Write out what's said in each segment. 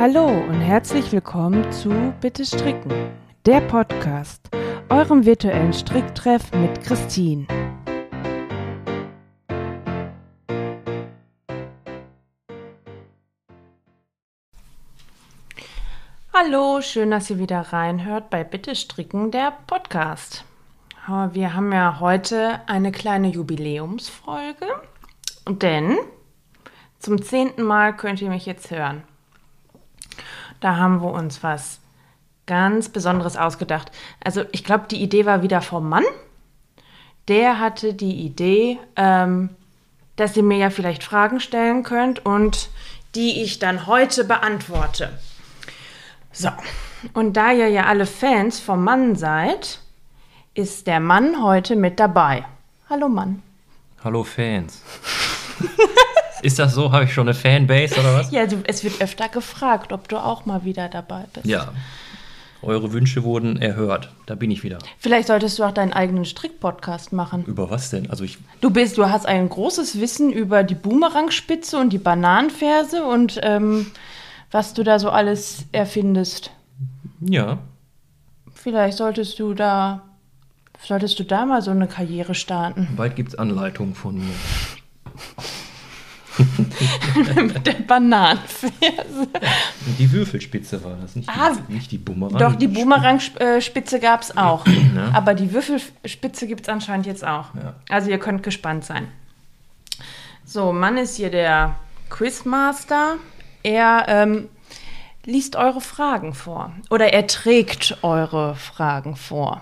Hallo und herzlich willkommen zu Bitte Stricken, der Podcast, eurem virtuellen Stricktreff mit Christine. Hallo, schön, dass ihr wieder reinhört bei Bitte Stricken, der Podcast. Wir haben ja heute eine kleine Jubiläumsfolge, denn zum zehnten Mal könnt ihr mich jetzt hören. Da haben wir uns was ganz Besonderes ausgedacht. Also ich glaube, die Idee war wieder vom Mann. Der hatte die Idee, ähm, dass ihr mir ja vielleicht Fragen stellen könnt und die ich dann heute beantworte. So, und da ihr ja alle Fans vom Mann seid, ist der Mann heute mit dabei. Hallo Mann. Hallo Fans. Ist das so? Habe ich schon eine Fanbase oder was? Ja, du, es wird öfter gefragt, ob du auch mal wieder dabei bist. Ja. Eure Wünsche wurden erhört. Da bin ich wieder. Vielleicht solltest du auch deinen eigenen Strick-Podcast machen. Über was denn? Also ich. Du bist, du hast ein großes Wissen über die Boomerangspitze und die Bananenferse und ähm, was du da so alles erfindest. Ja. Vielleicht solltest du da, solltest du da mal so eine Karriere starten. Bald gibt es Anleitungen von mir. Mit der Bananenferse. Die Würfelspitze war das, nicht die, Ah, nicht die Bumerang. Doch, die Boomerangspitze gab es auch. Aber die Würfelspitze gibt es anscheinend jetzt auch. Ja. Also ihr könnt gespannt sein. So, Mann ist hier der Quizmaster. Er ähm, liest eure Fragen vor. Oder er trägt eure Fragen vor.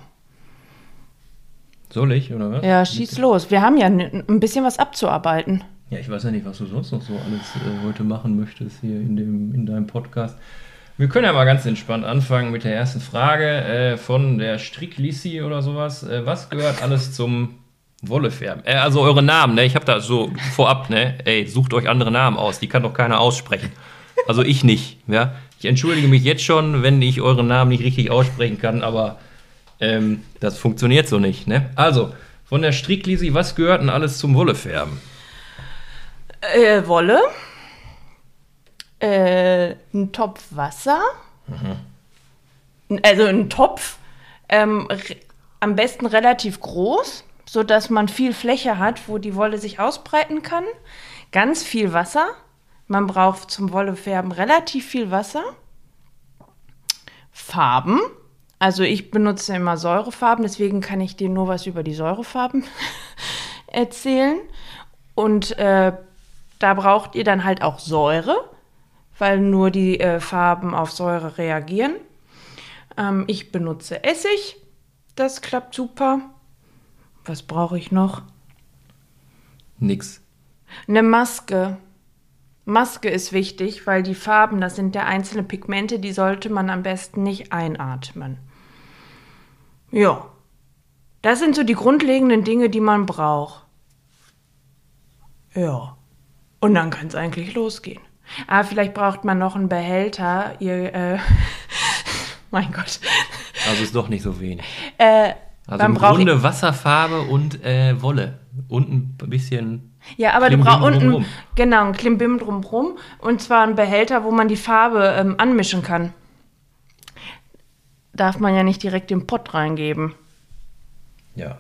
Soll ich, oder was? Ja, schieß los. Wir haben ja ein bisschen was abzuarbeiten. Ja, ich weiß ja nicht, was du sonst noch so alles äh, heute machen möchtest hier in, dem, in deinem Podcast. Wir können ja mal ganz entspannt anfangen mit der ersten Frage äh, von der Stricklissi oder sowas. Äh, was gehört alles zum Wollefärben? Äh, also eure Namen, ne? Ich habe da so vorab, ne? Ey, sucht euch andere Namen aus, die kann doch keiner aussprechen. Also ich nicht, ja? Ich entschuldige mich jetzt schon, wenn ich euren Namen nicht richtig aussprechen kann, aber ähm, das funktioniert so nicht, ne? Also, von der Stricklissi, was gehört denn alles zum Wollefärben? Äh, Wolle. Äh, ein Topf Wasser. Also ein Topf. Ähm, am besten relativ groß, sodass man viel Fläche hat, wo die Wolle sich ausbreiten kann. Ganz viel Wasser. Man braucht zum Wollefärben relativ viel Wasser. Farben. Also ich benutze immer Säurefarben, deswegen kann ich dir nur was über die Säurefarben erzählen. Und äh, da braucht ihr dann halt auch Säure, weil nur die äh, Farben auf Säure reagieren. Ähm, ich benutze Essig, das klappt super. Was brauche ich noch? Nix. Eine Maske. Maske ist wichtig, weil die Farben, das sind ja einzelne Pigmente, die sollte man am besten nicht einatmen. Ja, das sind so die grundlegenden Dinge, die man braucht. Ja, und dann kann es eigentlich losgehen. Aber vielleicht braucht man noch einen Behälter. Ihr, äh, mein Gott. Also ist doch nicht so wenig. Äh, Also im Grunde Wasserfarbe und äh, Wolle. Und ein bisschen. Ja, aber du Klimbim brauchst unten, genau, ein Klimbim drumrum. Und zwar ein Behälter, wo man die Farbe ähm, anmischen kann. Darf man ja nicht direkt den Pott reingeben. Ja.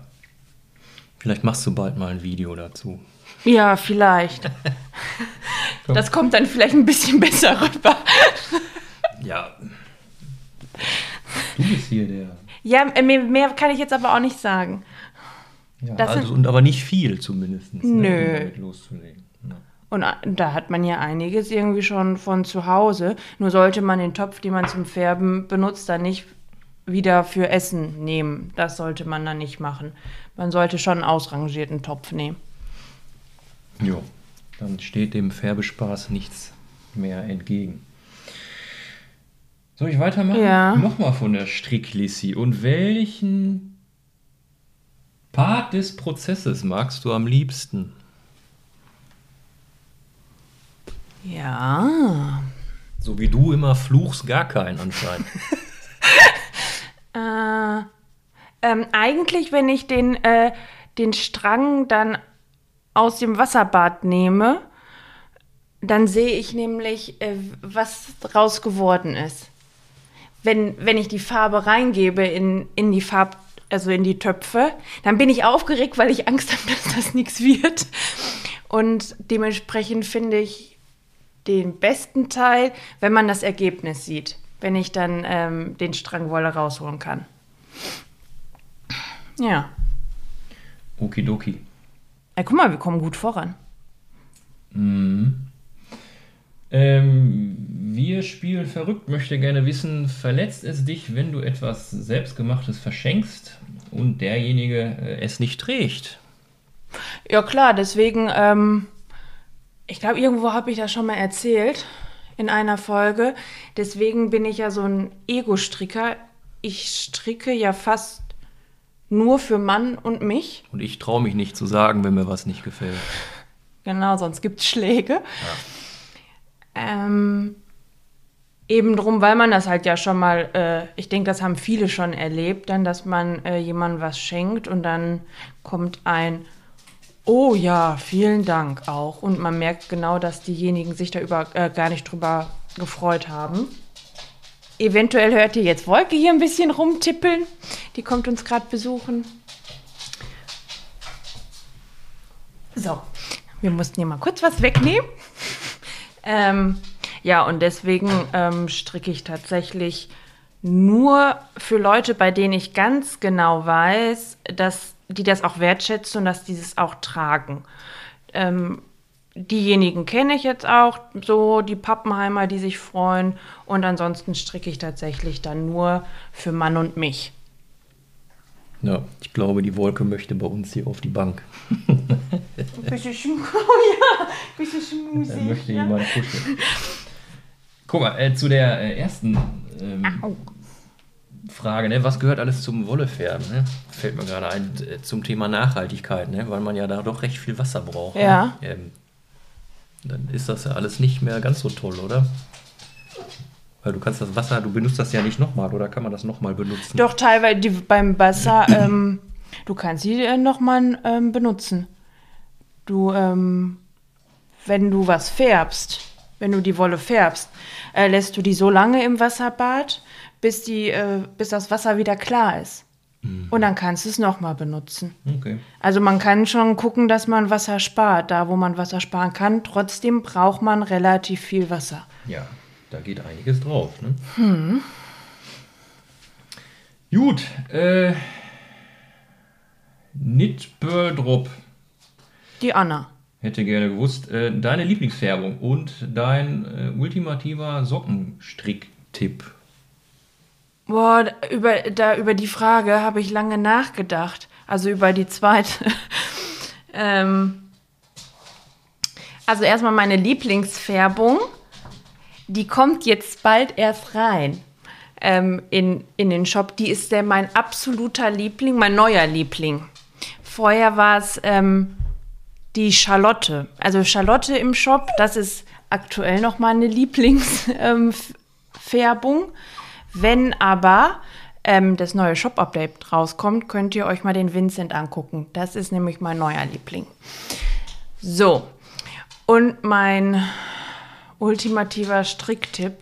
Vielleicht machst du bald mal ein Video dazu. Ja, vielleicht. das kommt dann vielleicht ein bisschen besser rüber. Ja. Du bist hier der. Ja, äh, mehr, mehr kann ich jetzt aber auch nicht sagen. Ja, Das also, und aber nicht viel zumindest. Ne, Nö. um damit loszulegen. Ja. Und äh, da hat man ja einiges irgendwie schon von zu Hause. Nur sollte man den Topf, den man zum Färben benutzt, dann nicht wieder für Essen nehmen. Das sollte man dann nicht machen. Man sollte schon einen ausrangierten Topf nehmen. Jo. Dann steht dem Färbespaß nichts mehr entgegen. Soll ich weitermachen? Ja. Nochmal von der Stricklissi. Und welchen Part des Prozesses magst du am liebsten? Ja. So wie du immer fluchst, gar keinen anscheinend. Äh, ähm, eigentlich, wenn ich den, äh, den Strang dann aus dem Wasserbad nehme, dann sehe ich nämlich, äh, was draus geworden ist. Wenn, wenn ich die Farbe reingebe in, in die Farb, also in die Töpfe, dann bin ich aufgeregt, weil ich Angst habe, dass das nichts wird. Und dementsprechend finde ich den besten Teil, wenn man das Ergebnis sieht, wenn ich dann ähm, den Strang Wolle rausholen kann. Ja. Okidoki. Ja, guck mal, wir kommen gut voran. Mhm. Ähm, wir spielen verrückt, möchte gerne wissen, verletzt es dich, wenn du etwas Selbstgemachtes verschenkst und derjenige äh, es nicht trägt? Ja, klar, deswegen, ähm, ich glaube, irgendwo habe ich das schon mal erzählt in einer Folge. Deswegen bin ich ja so ein Ego-Stricker. Ich stricke ja fast nur für Mann und mich. Und ich traue mich nicht zu sagen, wenn mir was nicht gefällt. Genau, sonst gibt es Schläge. Ja. Ähm, eben drum, weil man das halt ja schon mal, äh, ich denke, das haben viele schon erlebt, dann, dass man äh, jemandem was schenkt und dann kommt ein Oh ja, vielen Dank auch. Und man merkt genau, dass diejenigen sich da über, äh, gar nicht drüber gefreut haben. Eventuell hört ihr jetzt Wolke hier ein bisschen rumtippeln. Die kommt uns gerade besuchen. So, wir mussten hier mal kurz was wegnehmen. Ähm, ja, und deswegen ähm, stricke ich tatsächlich nur für Leute, bei denen ich ganz genau weiß, dass die das auch wertschätzen und dass die es auch tragen. Ähm, diejenigen kenne ich jetzt auch, so die Pappenheimer, die sich freuen. Und ansonsten stricke ich tatsächlich dann nur für Mann und mich. Ja, ich glaube, die Wolke möchte bei uns hier auf die Bank. bisschen schmusig. Oh ja, bisschen schmusig. Da möchte ja. jemand kuscheln. Guck mal, äh, zu der äh, ersten ähm, Frage, ne? was gehört alles zum Wollefärben? Ne? Fällt mir gerade ein, äh, zum Thema Nachhaltigkeit, ne? weil man ja da doch recht viel Wasser braucht. Ne? Ja. Ne? Ähm, dann ist das ja alles nicht mehr ganz so toll, oder? Weil du kannst das Wasser, du benutzt das ja nicht nochmal, oder kann man das nochmal benutzen? Doch, teilweise die, beim Wasser, ähm, du kannst sie äh, nochmal ähm, benutzen. Du, ähm, wenn du was färbst, wenn du die Wolle färbst, äh, lässt du die so lange im Wasserbad, bis, die, äh, bis das Wasser wieder klar ist. Mhm. Und dann kannst du es nochmal benutzen. Okay. Also man kann schon gucken, dass man Wasser spart, da wo man Wasser sparen kann. Trotzdem braucht man relativ viel Wasser. Ja, da geht einiges drauf. Ne? Hm. Gut, äh, Nitbördrup. Die Anna. Hätte gerne gewusst, äh, deine Lieblingsfärbung und dein äh, ultimativer Sockenstrick-Tipp. Boah, über, da, über die Frage habe ich lange nachgedacht. Also über die zweite. ähm, also erstmal meine Lieblingsfärbung. Die kommt jetzt bald erst rein ähm, in, in den Shop. Die ist der mein absoluter Liebling, mein neuer Liebling. Vorher war es ähm, die Charlotte. Also Charlotte im Shop, das ist aktuell noch meine Lieblingsfärbung. Wenn aber ähm, das neue Shop-Update rauskommt, könnt ihr euch mal den Vincent angucken. Das ist nämlich mein neuer Liebling. So, und mein ultimativer Stricktipp.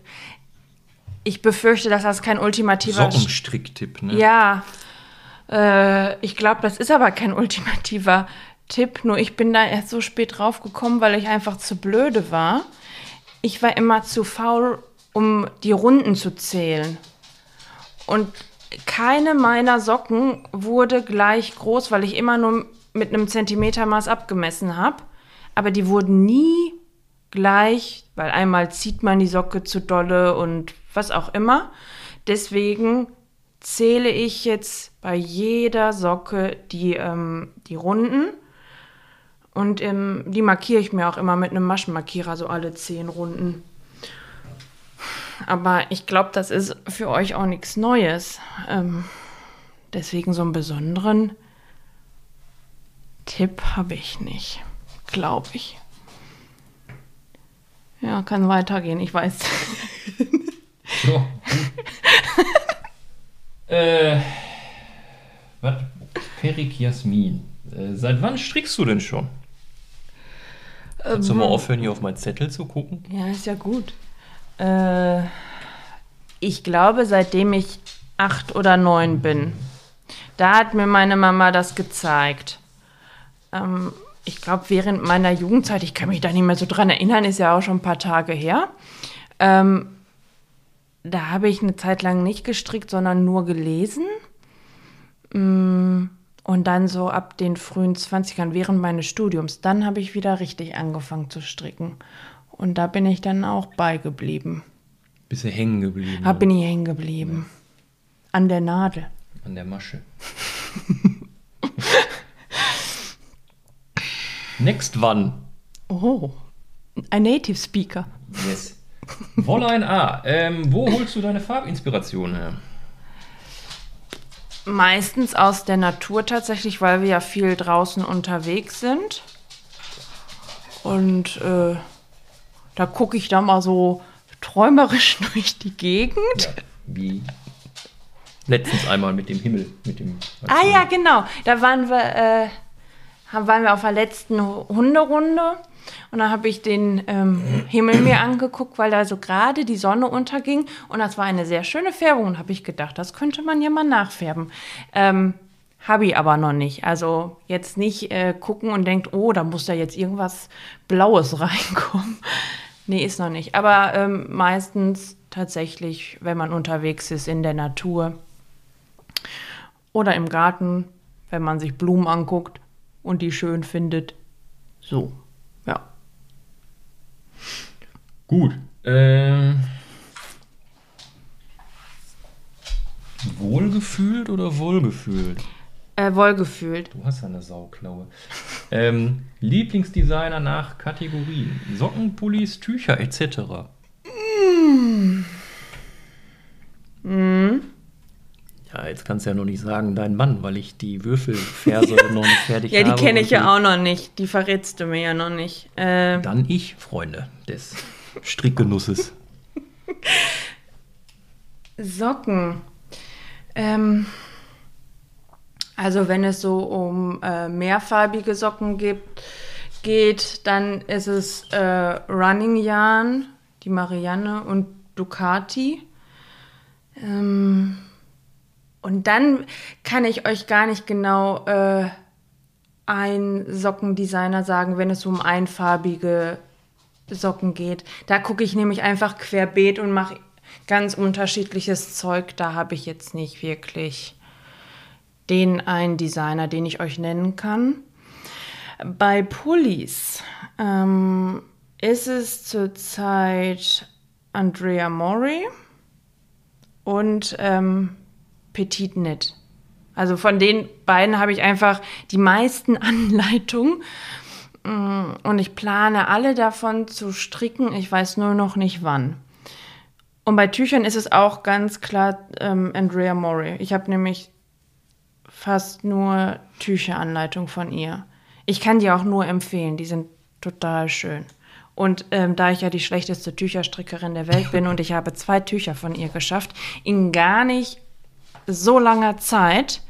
Ich befürchte, dass das kein ultimativer Sockenstricktipp, ne? Ja, äh, ich glaube, das ist aber kein ultimativer Tipp. Nur ich bin da erst so spät drauf gekommen, weil ich einfach zu blöde war. Ich war immer zu faul, um die Runden zu zählen. Und keine meiner Socken wurde gleich groß, weil ich immer nur mit einem Zentimetermaß abgemessen habe. Aber die wurden nie gleich, weil einmal zieht man die Socke zu dolle und was auch immer. Deswegen zähle ich jetzt bei jeder Socke die, ähm, die Runden. Und ähm, die markiere ich mir auch immer mit einem Maschenmarkierer, so alle zehn Runden. Aber ich glaube, das ist für euch auch nichts Neues. Ähm, deswegen so einen besonderen Tipp habe ich nicht. Glaube ich. Ja, kann weitergehen, ich weiß. So. äh, was? Perik Jasmin. Äh, seit wann strickst du denn schon? Kannst du mal aufhören, hier auf meinen Zettel zu gucken? Ja, ist ja gut. Äh, ich glaube, seitdem ich acht oder neun bin, da hat mir meine Mama das gezeigt. Ähm, ich glaube, während meiner Jugendzeit, ich kann mich da nicht mehr so dran erinnern, ist ja auch schon ein paar Tage her. Ähm, da habe ich eine Zeit lang nicht gestrickt, sondern nur gelesen. Mm, und dann so ab den frühen 20ern, während meines Studiums, dann habe ich wieder richtig angefangen zu stricken. Und da bin ich dann auch beigeblieben. Bist du hängen geblieben? Da bin ich hängen geblieben. An der Nadel. An der Masche. Next one. Oh, ein Native Speaker. Yes. Wollein A. Ähm, wo holst du deine Farbinspiration her? Meistens aus der Natur tatsächlich, weil wir ja viel draußen unterwegs sind. Und äh, da gucke ich da mal so träumerisch durch die Gegend. Ja, wie letztens einmal mit dem Himmel, mit dem. Ah ja, genau. Da waren wir, äh, waren wir auf der letzten Hunderunde und dann habe ich den ähm, Himmel mir angeguckt, weil da so gerade die Sonne unterging und das war eine sehr schöne Färbung und habe ich gedacht, das könnte man ja mal nachfärben. Ähm, habe ich aber noch nicht. Also jetzt nicht äh, gucken und denkt, oh, da muss da jetzt irgendwas Blaues reinkommen. Nee, ist noch nicht. Aber ähm, meistens tatsächlich, wenn man unterwegs ist in der Natur oder im Garten, wenn man sich Blumen anguckt und die schön findet. So, ja. Gut. Ähm, wohlgefühlt oder wohlgefühlt? Äh, wohlgefühlt. Du hast ja eine Sauklaue. ähm, Lieblingsdesigner nach Kategorien. Socken, Pullis, Tücher etc. Mm. Mm. Ja, jetzt kannst du ja noch nicht sagen, dein Mann, weil ich die Würfelverse noch nicht fertig habe. Ja, die kenne ich ja auch noch nicht. Die verrätst du mir ja noch nicht. Äh, Dann ich, Freunde des Strickgenusses. Socken. Ähm, also wenn es so um äh, mehrfarbige Socken gibt, geht, dann ist es äh, Running Yarn, die Marianne und Ducati. Ähm, und dann kann ich euch gar nicht genau äh, einen Sockendesigner sagen, wenn es um einfarbige Socken geht. Da gucke ich nämlich einfach querbeet und mache ganz unterschiedliches Zeug. Da habe ich jetzt nicht wirklich den einen Designer, den ich euch nennen kann. Bei Pullis ähm, ist es zurzeit Andrea Mori und ähm, Petit Knit. Also von den beiden habe ich einfach die meisten Anleitungen Mm, und ich plane alle davon zu stricken. Ich weiß nur noch nicht wann. Und bei Tüchern ist es auch ganz klar ähm, Andrea Mori. Ich habe nämlich fast nur Tücheranleitung von ihr. Ich kann die auch nur empfehlen. Die sind total schön. Und ähm, da ich ja die schlechteste Tücherstrickerin der Welt bin und ich habe zwei Tücher von ihr geschafft, in gar nicht so langer Zeit,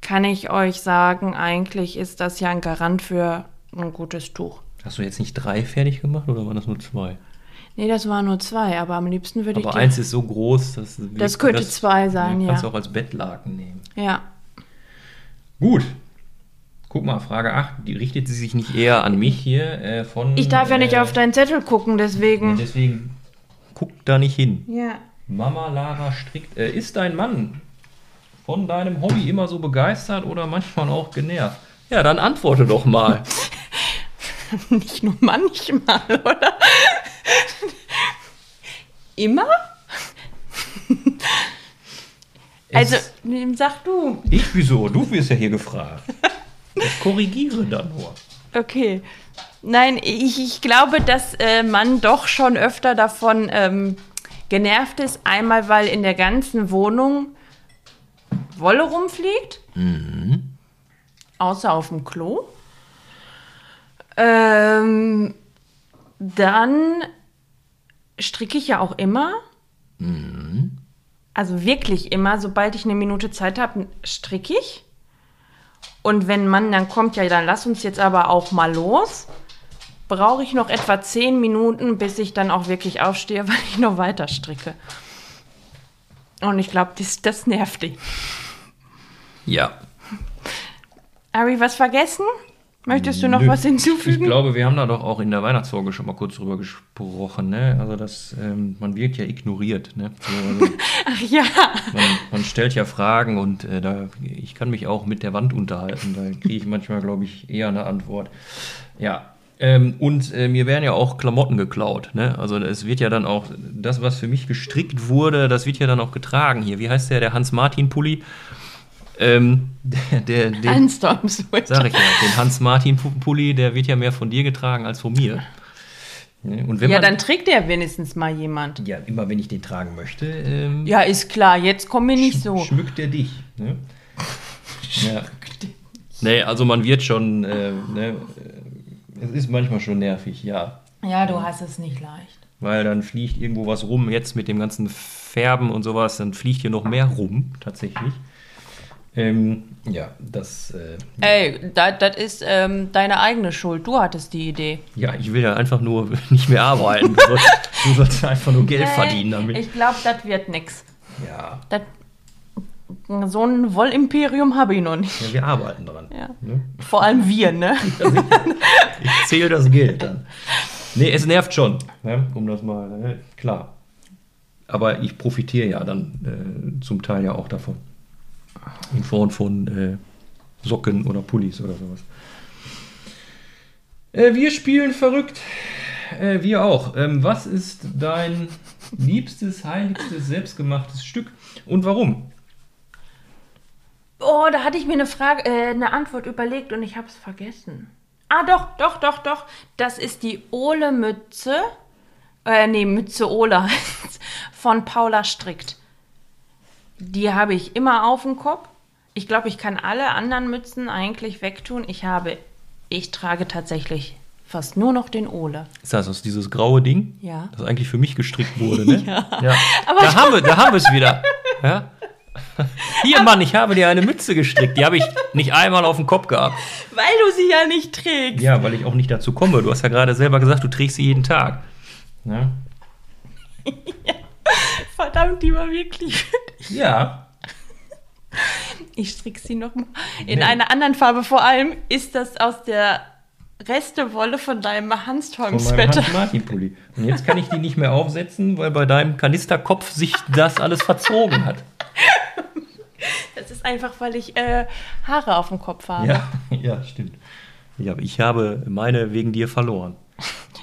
kann ich euch sagen, eigentlich ist das ja ein Garant für ein gutes Tuch. Hast du jetzt nicht drei fertig gemacht oder waren das nur zwei? Nee, das waren nur zwei, aber am liebsten würde ich. Aber eins ist so groß, dass. Das könnte das, zwei sein, ja. Kannst du auch als Bettlaken nehmen. Ja. Gut. Guck mal, Frage 8, die richtet sie sich nicht eher an mich hier äh, von. Ich darf ja nicht äh, auf deinen Zettel gucken, deswegen. Deswegen guck da nicht hin. Ja. Mama Lara strickt. Äh, ist dein Mann von deinem Hobby immer so begeistert oder manchmal auch genervt? Ja, dann antworte doch mal. Nicht nur manchmal, oder? Immer? Also, sag du. Ich wieso? Du wirst ja hier gefragt. Ich korrigiere da nur. Okay. Nein, ich, ich glaube, dass äh, man doch schon öfter davon ähm, genervt ist. Einmal, weil in der ganzen Wohnung Wolle rumfliegt. Mhm. Außer auf dem Klo. Ähm, dann stricke ich ja auch immer. Mhm. Also wirklich immer. Sobald ich eine Minute Zeit habe, stricke ich. Und wenn man dann kommt, ja, dann lass uns jetzt aber auch mal los. brauche ich noch etwa zehn Minuten, bis ich dann auch wirklich aufstehe, weil ich noch weiter stricke. Und ich glaube, das, das nervt ihn. Ja. Habe ich was vergessen? Möchtest du noch Nö. was hinzufügen? Ich glaube, wir haben da doch auch in der Weihnachtsfolge schon mal kurz drüber gesprochen. Ne? Also, das, ähm, man wird ja ignoriert. Ne? So, also, Ach ja. man, man stellt ja Fragen und äh, da, ich kann mich auch mit der Wand unterhalten. Da kriege ich manchmal, glaube ich, eher eine Antwort. Ja. Ähm, und äh, mir werden ja auch Klamotten geklaut. Ne? Also es wird ja dann auch, das, was für mich gestrickt wurde, das wird ja dann auch getragen hier. Wie heißt der, der Hans-Martin-Pulli? Ähm, der, der, der, Anstorm Sweater. Sag ich ja, den Hans-Martin-Pulli, der wird ja mehr von dir getragen als von mir. Und wenn Ja, man, dann trägt ja wenigstens mal jemand. ja, immer wenn ich den tragen möchte, ähm, Ja, ist klar, jetzt komm mir nicht so. schmückt er dich. Ne? ja. Nee, also man wird schon, äh, ne, äh, es ist manchmal schon nervig, ja. Ja, du hast es nicht leicht. Weil dann fliegt irgendwo was rum, jetzt mit dem ganzen Färben und sowas, dann fliegt hier noch mehr rum, tatsächlich. Ähm, ja, das, äh, Ey, das ist ähm, deine eigene Schuld. Du hattest die Idee. ja, ich will ja einfach nur nicht mehr arbeiten. Du sollst, du sollst einfach nur Geld verdienen damit. Ich glaube, das wird nix. Ja, Das, so ein Wollimperium habe ich noch nicht. ja, wir arbeiten dran. Ja. Ne? Vor allem wir, ne? Ich zähle das Geld dann. Nee, es nervt schon, ne? um das mal, ne? klar. Aber ich profitiere ja dann äh, zum Teil ja auch davon. In Form von äh, Socken oder Pullis oder sowas. Äh, wir spielen verrückt. Äh, wir auch. Ähm, was ist dein liebstes, heiligstes, selbstgemachtes Stück und warum? Oh, da hatte ich mir eine Frage, äh, eine Antwort überlegt und ich habe es vergessen. Ah, doch, doch, doch, doch. Das ist die Ole-Mütze. Äh, nee, Mütze Ole heißt von Paula Strickt. Die habe ich immer auf dem Kopf. Ich glaube, ich kann alle anderen Mützen eigentlich wegtun. Ich habe, ich trage tatsächlich fast nur noch den Ole. Ist das aus dieses graue Ding? Ja. Das eigentlich für mich gestrickt wurde, ne? Ja. Aber da, haben wir, da haben wir es wieder. Ja? Hier, Mann, ich habe dir eine Mütze gestrickt. Die habe ich nicht einmal auf dem Kopf gehabt. Weil du sie ja nicht trägst. Ja, weil ich auch nicht dazu komme. Du hast ja gerade selber gesagt, du trägst sie jeden Tag. Ja. Verdammt, die war wirklich ja. Ich stricke sie noch mal. In Nee. einer anderen Farbe vor allem ist das aus der Restewolle von deinem meinem Hanstorm-Sweater. Hans-Martin-Pulli. Und jetzt kann ich die nicht mehr aufsetzen, weil bei deinem Kanisterkopf sich das alles verzogen hat. Das ist einfach, weil ich äh, Haare auf dem Kopf habe. Ja, ja stimmt. Ja, ich habe meine wegen dir verloren.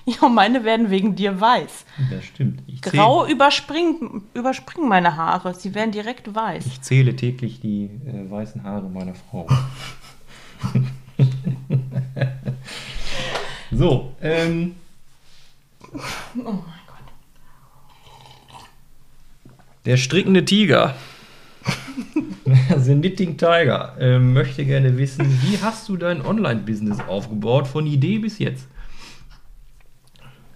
Ja, meine werden wegen dir weiß. Das stimmt. Ich Grau überspringen, überspringen meine Haare. Sie werden direkt weiß. Ich zähle täglich die äh, weißen Haare meiner Frau. so, ähm, Oh mein Gott. der strickende Tiger, The Knitting Tiger, ähm, möchte gerne wissen, wie hast du dein Online-Business aufgebaut, von Idee bis jetzt?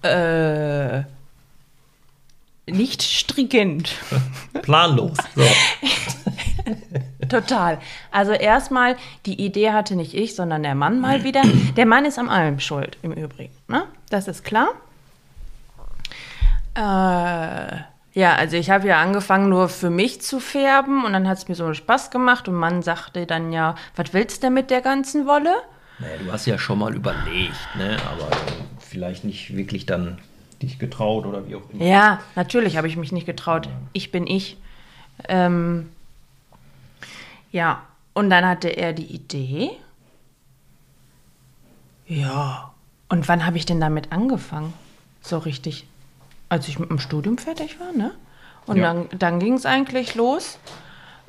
Äh, nicht strickend. Planlos. Total. Also erstmal, die Idee hatte nicht ich, sondern der Mann mal wieder. Der Mann ist am allem schuld, im Übrigen. Ne? Das ist klar. Äh, ja, also ich habe ja angefangen, nur für mich zu färben und dann hat es mir so Spaß gemacht und Mann sagte dann ja, was willst du mit der ganzen Wolle? Naja, du hast ja schon mal überlegt, ne? aber vielleicht nicht wirklich dann dich getraut oder wie auch immer. Ja, natürlich habe ich mich nicht getraut. Ich bin ich. Ähm, ja, und dann hatte er die Idee. Ja, und wann habe ich denn damit angefangen? So richtig. Als ich mit dem Studium fertig war, ne? Und Ja. dann, dann ging es eigentlich los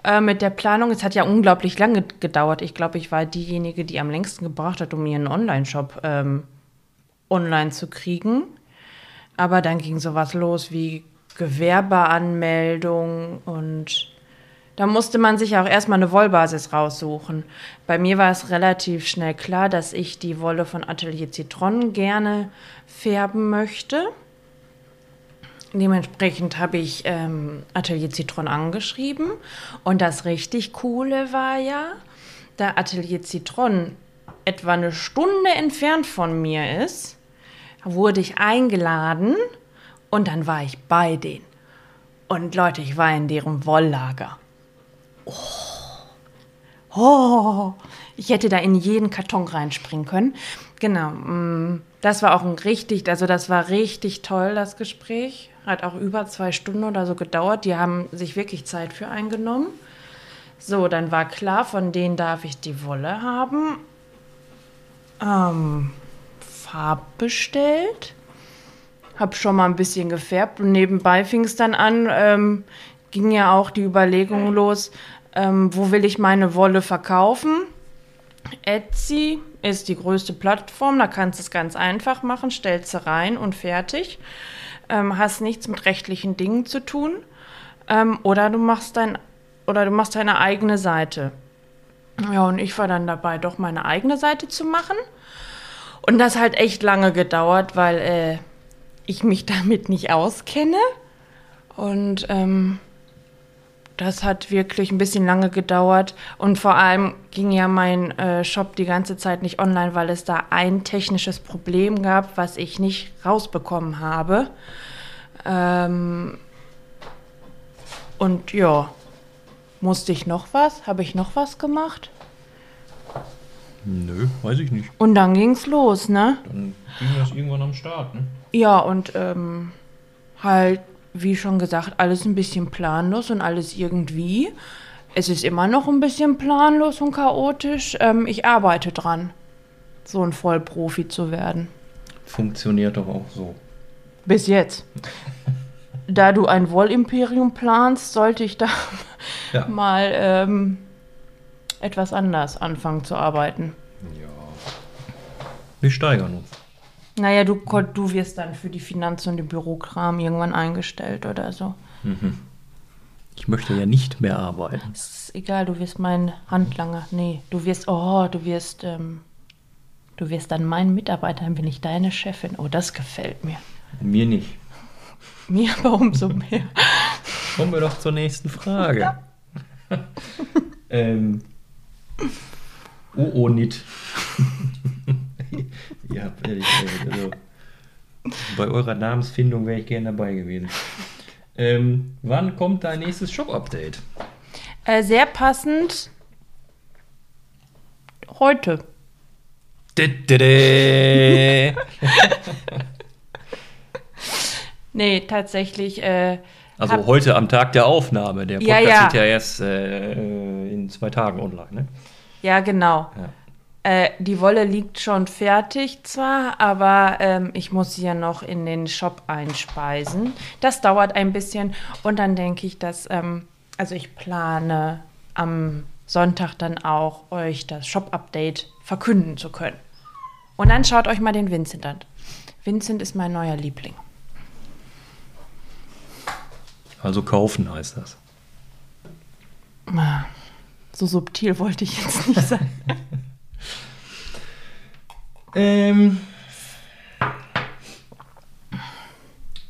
äh, mit der Planung. Es hat ja unglaublich lange gedauert. Ich glaube, ich war diejenige, die am längsten gebraucht hat, um ihren Online-Shop ähm, online zu kriegen. Aber dann ging sowas los wie Gewerbeanmeldung und da musste man sich auch erstmal eine Wollbasis raussuchen. Bei mir war es relativ schnell klar, dass ich die Wolle von Atelier Citron gerne färben möchte. Dementsprechend habe ich ähm, Atelier Citron angeschrieben. Und das richtig Coole war ja, da Atelier Citron etwa eine Stunde entfernt von mir ist, wurde ich eingeladen und dann war ich bei denen. Und Leute, ich war in deren Wolllager. Oh. Oh. Ich hätte da in jeden Karton reinspringen können. Genau. mm, Das war auch ein richtig, also das war richtig toll, das Gespräch. Hat auch über zwei Stunden oder so gedauert. Die haben sich wirklich Zeit für eingenommen. So, dann war klar, von denen darf ich die Wolle haben. Ähm, Farb bestellt. Hab schon mal ein bisschen gefärbt und nebenbei fing es dann an, ähm, ging ja auch die Überlegung los, ähm, wo will ich meine Wolle verkaufen? Etsy ist die größte Plattform, da kannst du es ganz einfach machen, stellst sie rein und fertig. Ähm, hast nichts mit rechtlichen Dingen zu tun. Ähm, oder du machst dein oder du machst deine eigene Seite. Ja, und ich war dann dabei, doch meine eigene Seite zu machen. Und das hat echt lange gedauert, weil äh, ich mich damit nicht auskenne. Und ähm, das hat wirklich ein bisschen lange gedauert. Und vor allem ging ja mein äh, Shop die ganze Zeit nicht online, weil es da ein technisches Problem gab, was ich nicht rausbekommen habe. Ähm, und ja, musste ich noch was? Habe ich noch was gemacht? Nö, weiß ich nicht. Und dann ging's los, ne? Dann ging das irgendwann am Start, ne? Ja, und ähm, halt, wie schon gesagt, alles ein bisschen planlos und alles irgendwie. Es ist immer noch ein bisschen planlos und chaotisch. Ähm, ich arbeite dran, so ein Vollprofi zu werden. Funktioniert doch auch so. Bis jetzt. Da du ein Wollimperium planst, sollte ich da Ja. mal ähm, etwas anders anfangen zu arbeiten. Ja. Wir steigern uns. Naja, du, du wirst dann für die Finanzen und den Bürokram irgendwann eingestellt oder so. Ich möchte ja nicht mehr arbeiten. ist egal, du wirst mein Handlanger. Nee, du wirst, oh, du wirst, ähm, du wirst dann mein Mitarbeiter, dann bin ich deine Chefin. Oh, das gefällt mir. Mir nicht. Mir aber umso mehr. Kommen wir doch zur nächsten Frage. ähm. Oh, oh, nicht. Ihr habt ehrlich, ey, also, bei eurer Namensfindung wäre ich gerne dabei gewesen. Ähm, wann kommt dein nächstes Shop-Update? Äh, sehr passend heute. Nee, tatsächlich. Äh, Also hab- heute am Tag der Aufnahme. Der Ja, Podcast ja. geht ja erst äh, in zwei Tagen online. Ne? Ja, genau. Ja. Äh, die Wolle liegt schon fertig zwar, aber ähm, ich muss sie ja noch in den Shop einspeisen. Das dauert ein bisschen und dann denke ich, dass, ähm, also ich plane am Sonntag dann auch euch das Shop-Update verkünden zu können. Und dann schaut euch mal den Vincent an. Vincent ist mein neuer Liebling. Also kaufen heißt das. So subtil wollte ich jetzt nicht sein. Ähm,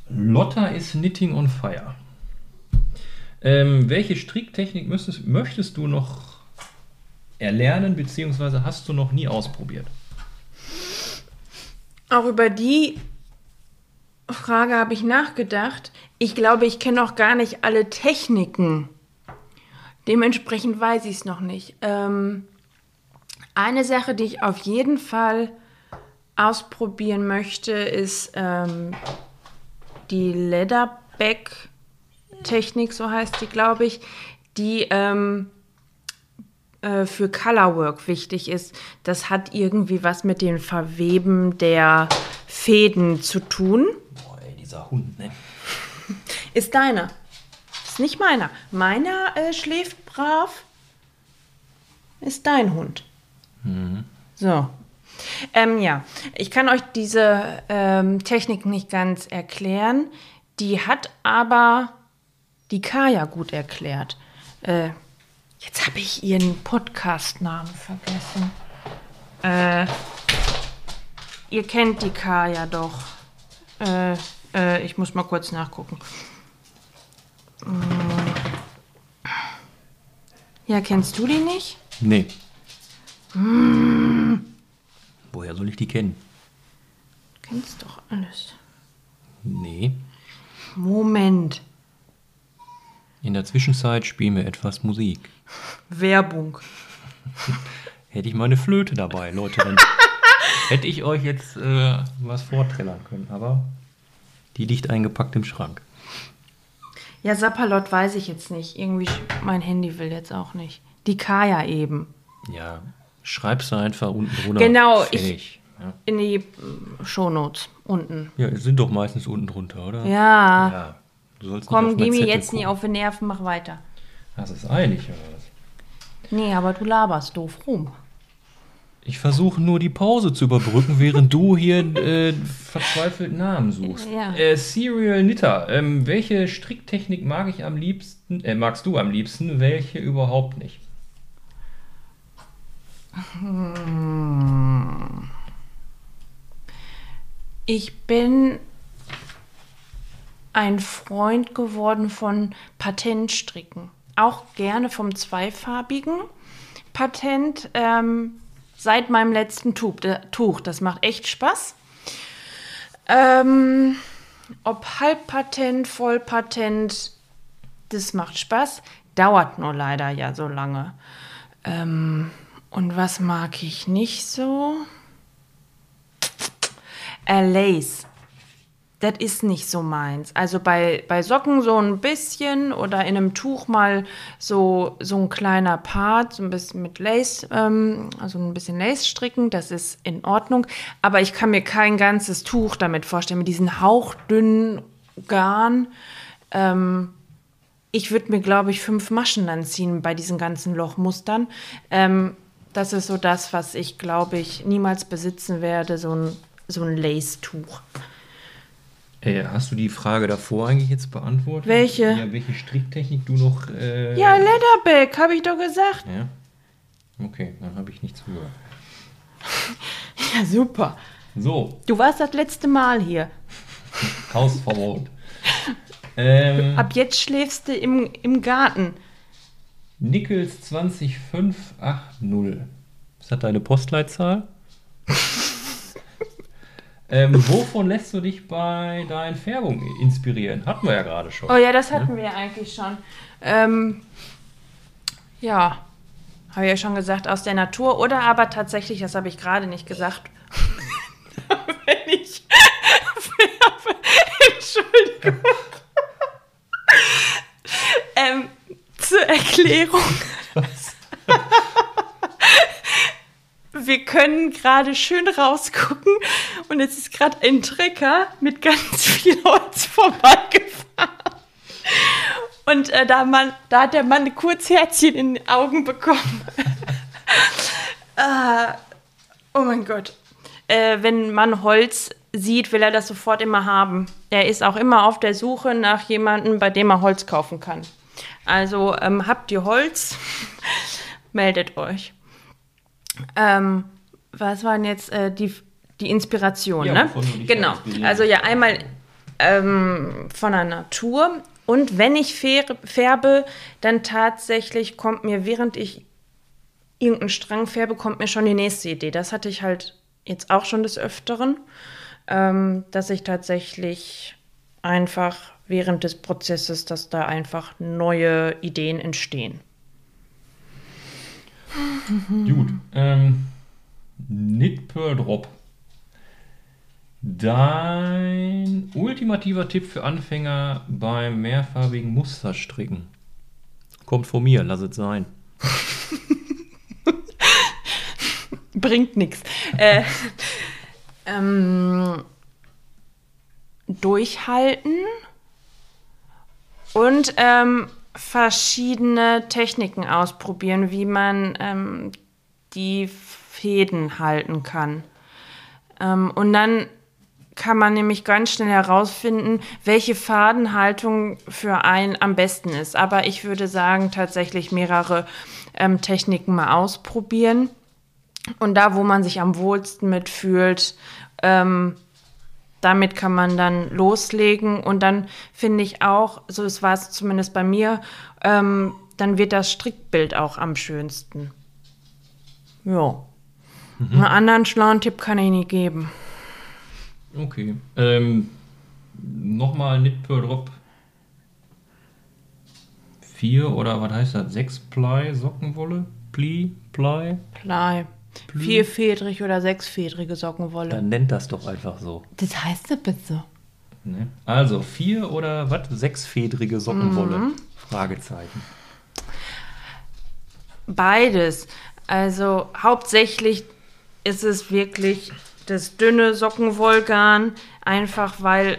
Lotta ist Knitting on Fire. Ähm, welche Stricktechnik müsstest, möchtest du noch erlernen, beziehungsweise hast du noch nie ausprobiert? Auch über die Frage habe ich nachgedacht. Ich glaube, ich kenne auch gar nicht alle Techniken. Dementsprechend weiß ich es noch nicht. Ähm, eine Sache, die ich auf jeden Fall ausprobieren möchte, ist ähm, die Leatherback-Technik, so heißt die, glaube ich, die ähm, äh, für Colorwork wichtig ist. Das hat irgendwie was mit dem Verweben der Fäden zu tun. Dieser Hund, ne? Ist deiner. Ist nicht meiner. Meiner äh, schläft brav. Ist dein Hund. So. Ähm, ja, ich kann euch diese ähm, Technik nicht ganz erklären. Die hat aber die Kaya gut erklärt. Äh, jetzt habe ich ihren Podcast-Namen vergessen. Äh, ihr kennt die Kaya doch. Äh, äh, ich muss mal kurz nachgucken. Mm. Ja, kennst du die nicht? Nee. Woher soll ich die kennen? kennst doch alles. Nee. Moment. In der Zwischenzeit spielen wir etwas Musik. Werbung. Hätte ich meine Flöte dabei, Leute, dann hätte ich euch jetzt äh, was vorträllern können, aber die liegt eingepackt im Schrank. Ja, Sapperlot weiß ich jetzt nicht. Irgendwie, mein Handy will jetzt auch nicht. Die Kaya eben. Ja, schreibst du einfach unten drunter. Genau, ich- Fertig. Ja. In die äh, Shownotes unten. ja, es sind doch meistens unten drunter, oder? Ja. Ja. Du sollst Komm, geh mir jetzt nie gucken. auf die Nerven, mach weiter. Das ist eilig, oder was? Nee, aber du laberst doof rum. Ich versuche nur die Pause zu überbrücken, während du hier äh, verzweifelt Namen suchst. Ja. Äh, Serial Knitter. Ähm, welche Stricktechnik mag ich am liebsten, äh, magst du am liebsten, welche überhaupt nicht? Ich bin ein Freund geworden von Patentstricken. Auch gerne vom zweifarbigen Patent ähm, seit meinem letzten Tuch. Das macht echt Spaß. Ähm, ob Halbpatent, Vollpatent, das macht Spaß. Dauert nur leider ja so lange. Ähm, und was mag ich nicht so? Lace. Das ist nicht so meins. Also bei, bei Socken so ein bisschen oder in einem Tuch mal so, so ein kleiner Part, so ein bisschen mit Lace, ähm, also ein bisschen Lace stricken, das ist in Ordnung. Aber ich kann mir kein ganzes Tuch damit vorstellen, mit diesen hauchdünnen Garn. Ähm, ich würde mir, glaube ich, fünf Maschen dann ziehen bei diesen ganzen Lochmustern. Ähm, das ist so das, was ich, glaube ich, niemals besitzen werde, so ein, so ein Lace-Tuch. Äh, hast du die Frage davor eigentlich jetzt beantwortet? Welche? Ja, welche Stricktechnik du noch. Äh, Ja, Leatherback, habe ich doch gesagt. Ja. Okay, dann habe ich nicht zugehört. Ja, super. So, Du warst das letzte Mal hier. Hausverbot. ähm, Ab jetzt schläfst du im, im Garten. Nickels 20580. Ist das deine Postleitzahl? Ähm, wovon lässt du dich bei deinen Färbungen inspirieren? Hatten wir ja gerade schon. Oh ja, das hatten wir ja eigentlich schon. Ähm, ja, habe ich ja schon gesagt, aus der Natur. Oder aber tatsächlich, das habe ich gerade nicht gesagt, wenn ich färbe. Entschuldigung. ähm, zur Erklärung. Wir können gerade schön rausgucken und es ist gerade ein Trecker mit ganz viel Holz vorbeigefahren. Und äh, da, man, da hat der Mann ein Kurzherzchen in den Augen bekommen. ah, oh mein Gott. Äh, wenn man Holz sieht, will er das sofort immer haben. Er ist auch immer auf der Suche nach jemandem, bei dem er Holz kaufen kann. Also ähm, habt ihr Holz, meldet euch. Ähm, was waren jetzt äh, die, die Inspiration, Ja, ne? Genau. Also ja, einmal ähm, von der Natur. Und wenn ich fär- färbe, dann tatsächlich kommt mir, während ich irgendeinen Strang färbe, kommt mir schon die nächste Idee. Das hatte ich halt jetzt auch schon des Öfteren, ähm, dass ich tatsächlich einfach während des Prozesses, dass da einfach neue Ideen entstehen. Gut. Ähm, Knit per Drop. Dein ultimativer Tipp für Anfänger beim mehrfarbigen Musterstricken. Kommt von mir, lass es sein. Bringt nichts. Äh, ähm, durchhalten und ähm, verschiedene Techniken ausprobieren, wie man ähm, die Fäden halten kann. Ähm, und dann kann man nämlich ganz schnell herausfinden, welche Fadenhaltung für einen am besten ist. Aber ich würde sagen, tatsächlich mehrere ähm, Techniken mal ausprobieren. Und da, wo man sich am wohlsten mitfühlt, ähm, damit kann man dann loslegen. Und dann finde ich auch, so es war es zumindest bei mir, ähm, dann wird das Strickbild auch am schönsten. Ja. Einen anderen schlauen Tipp kann ich nicht geben. Okay. Ähm, Nochmal Knit per Drop 4 oder was heißt das? 6 Ply Sockenwolle? Pli? Ply? Ply. Vierfedrig oder sechsfedrige Sockenwolle. Dann nennt das doch einfach so. Das heißt das bitte. Ne? Also vier oder was? Sechsfedrige Sockenwolle? Fragezeichen. Beides. Also hauptsächlich ist es wirklich das dünne Sockenwollgarn, einfach weil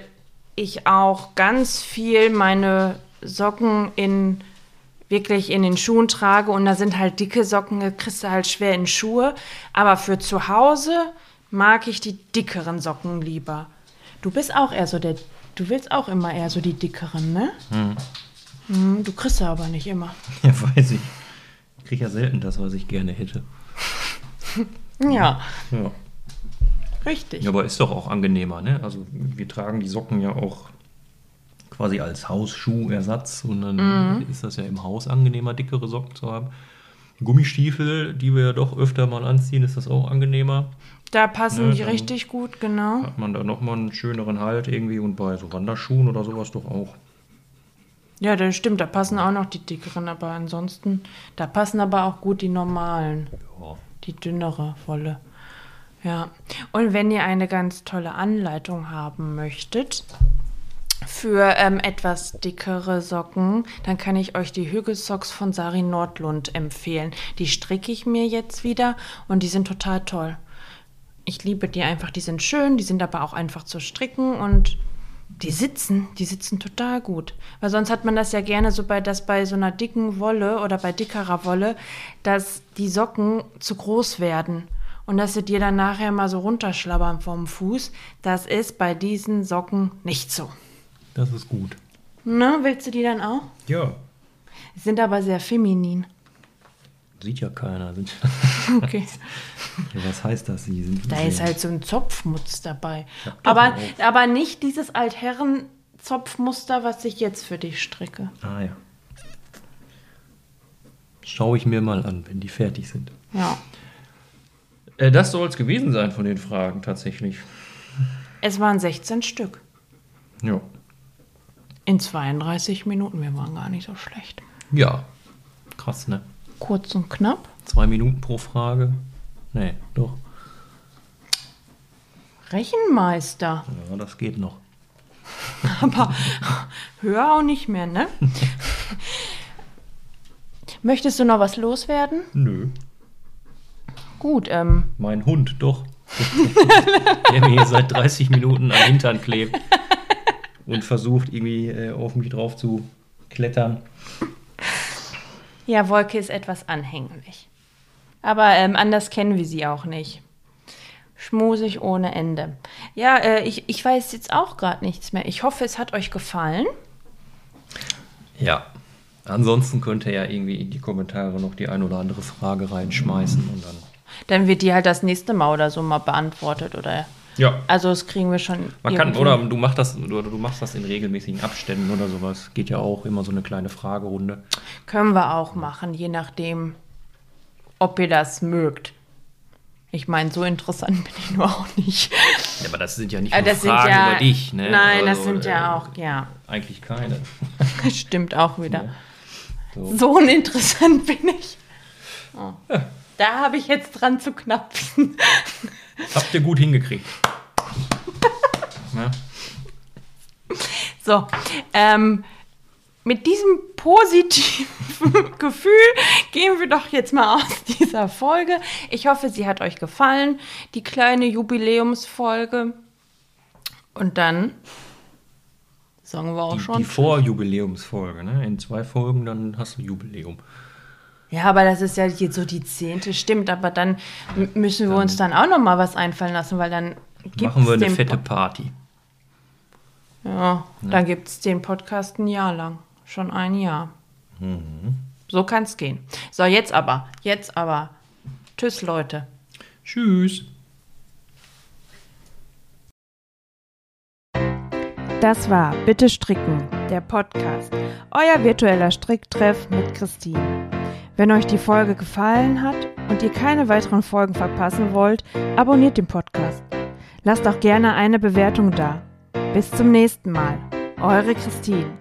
ich auch ganz viel meine Socken in wirklich in den Schuhen trage und da sind halt dicke Socken, kriegst du halt schwer in Schuhe. Aber für zu Hause mag ich die dickeren Socken lieber. Du bist auch eher so der, du willst auch immer eher so die dickeren, ne? Hm, du kriegst sie aber nicht immer. Ja, weiß ich. Ich kriege ja selten das, was ich gerne hätte. Ja, Ja. richtig. Ja, aber ist doch auch angenehmer, ne? Also wir tragen die Socken ja auch quasi als Hausschuhersatz und dann ist das ja im Haus angenehmer, dickere Socken zu haben. Gummistiefel, die wir ja doch öfter mal anziehen, ist das auch angenehmer. Da passen Ne, die richtig gut, genau. Hat man da nochmal einen schöneren Halt irgendwie und bei so Wanderschuhen oder sowas doch auch. Ja, das stimmt, da passen auch noch die dickeren, aber ansonsten, da passen aber auch gut die normalen. Ja. Die dünnere Wolle. Ja. Und wenn ihr eine ganz tolle Anleitung haben möchtet für ähm, etwas dickere Socken, dann kann ich euch die Hügelsocks von Sari Nordlund empfehlen. Die stricke ich mir jetzt wieder und die sind total toll. Ich liebe die einfach, die sind schön, die sind aber auch einfach zu stricken und die sitzen, die sitzen total gut. Weil sonst hat man das ja gerne so bei, dass bei so einer dicken Wolle oder bei dickerer Wolle, dass die Socken zu groß werden und dass sie dir dann nachher mal so runterschlabbern vom Fuß. Das ist bei diesen Socken nicht so. Das ist gut. Na, willst du die dann auch? Ja. Sind aber sehr feminin. Sieht ja keiner. Sind Okay. ja, was heißt das? Sie sind Da ist halt so ein Zopfmutz dabei. Ja, Aber, aber nicht dieses Altherren-Zopfmuster, was ich jetzt für dich stricke. Ah ja. Schaue ich mir mal an, wenn die fertig sind. Ja. Äh, das soll es gewesen sein von den Fragen tatsächlich. Es waren 16 Stück. Ja. In 32 Minuten. Wir waren gar nicht so schlecht. Ja. Krass, ne? Kurz und knapp. Zwei Minuten pro Frage. Nee, doch. Rechenmeister. Ja, das geht noch. Aber höher auch nicht mehr, ne? Möchtest du noch was loswerden? Nö. Gut, ähm, Mein Hund, doch. Der mir hier seit 30 Minuten am Hintern klebt und versucht, irgendwie äh, auf mich drauf zu klettern. ja, Wolke ist etwas anhänglich. Aber ähm, anders kennen wir sie auch nicht. Schmusig ohne Ende. Ja, äh, ich, ich weiß jetzt auch gerade nichts mehr. Ich hoffe, es hat euch gefallen. Ja. Ansonsten könnt ihr ja irgendwie in die Kommentare noch die ein oder andere Frage reinschmeißen und dann. Dann wird die halt das nächste Mal oder so mal beantwortet, oder? Ja. Also, das kriegen wir schon. Man kann, oder du machst das, oder du machst das in regelmäßigen Abständen oder sowas. Geht ja auch immer so eine kleine Fragerunde. Können wir auch machen, je nachdem, ob ihr das mögt. Ich meine, so interessant bin ich nur auch nicht. Ja, aber das sind ja nicht Äh, nur das Fragen ja, über dich, ne? Nein, das Also, sind äh, ja auch, ja, Eigentlich keine. stimmt auch wieder. So. So uninteressant bin ich. Oh. Da habe ich jetzt dran zu knapsen. Habt ihr gut hingekriegt. Ja. So, ähm, mit diesem positiven Gefühl gehen wir doch jetzt mal aus dieser Folge. Ich hoffe, sie hat euch gefallen, die kleine Jubiläumsfolge. Und dann sagen wir auch Die, schon. die Vorjubiläumsfolge, ne? In zwei Folgen, dann hast du Jubiläum. Ja, aber das ist ja jetzt so die zehnte, stimmt. Aber dann müssen wir uns dann auch noch mal was einfallen lassen, weil dann gibt's Machen wir eine fette Party. Ja, dann gibt es den Podcast ein Jahr lang. Schon ein Jahr. Mhm. So kann es gehen. So, jetzt aber. Jetzt aber. Tschüss, Leute. Tschüss. Das war Bitte Stricken, der Podcast. Euer virtueller Stricktreff mit Christine. Wenn euch die Folge gefallen hat und ihr keine weiteren Folgen verpassen wollt, abonniert den Podcast. Lasst auch gerne eine Bewertung da. Bis zum nächsten Mal. Eure Christine.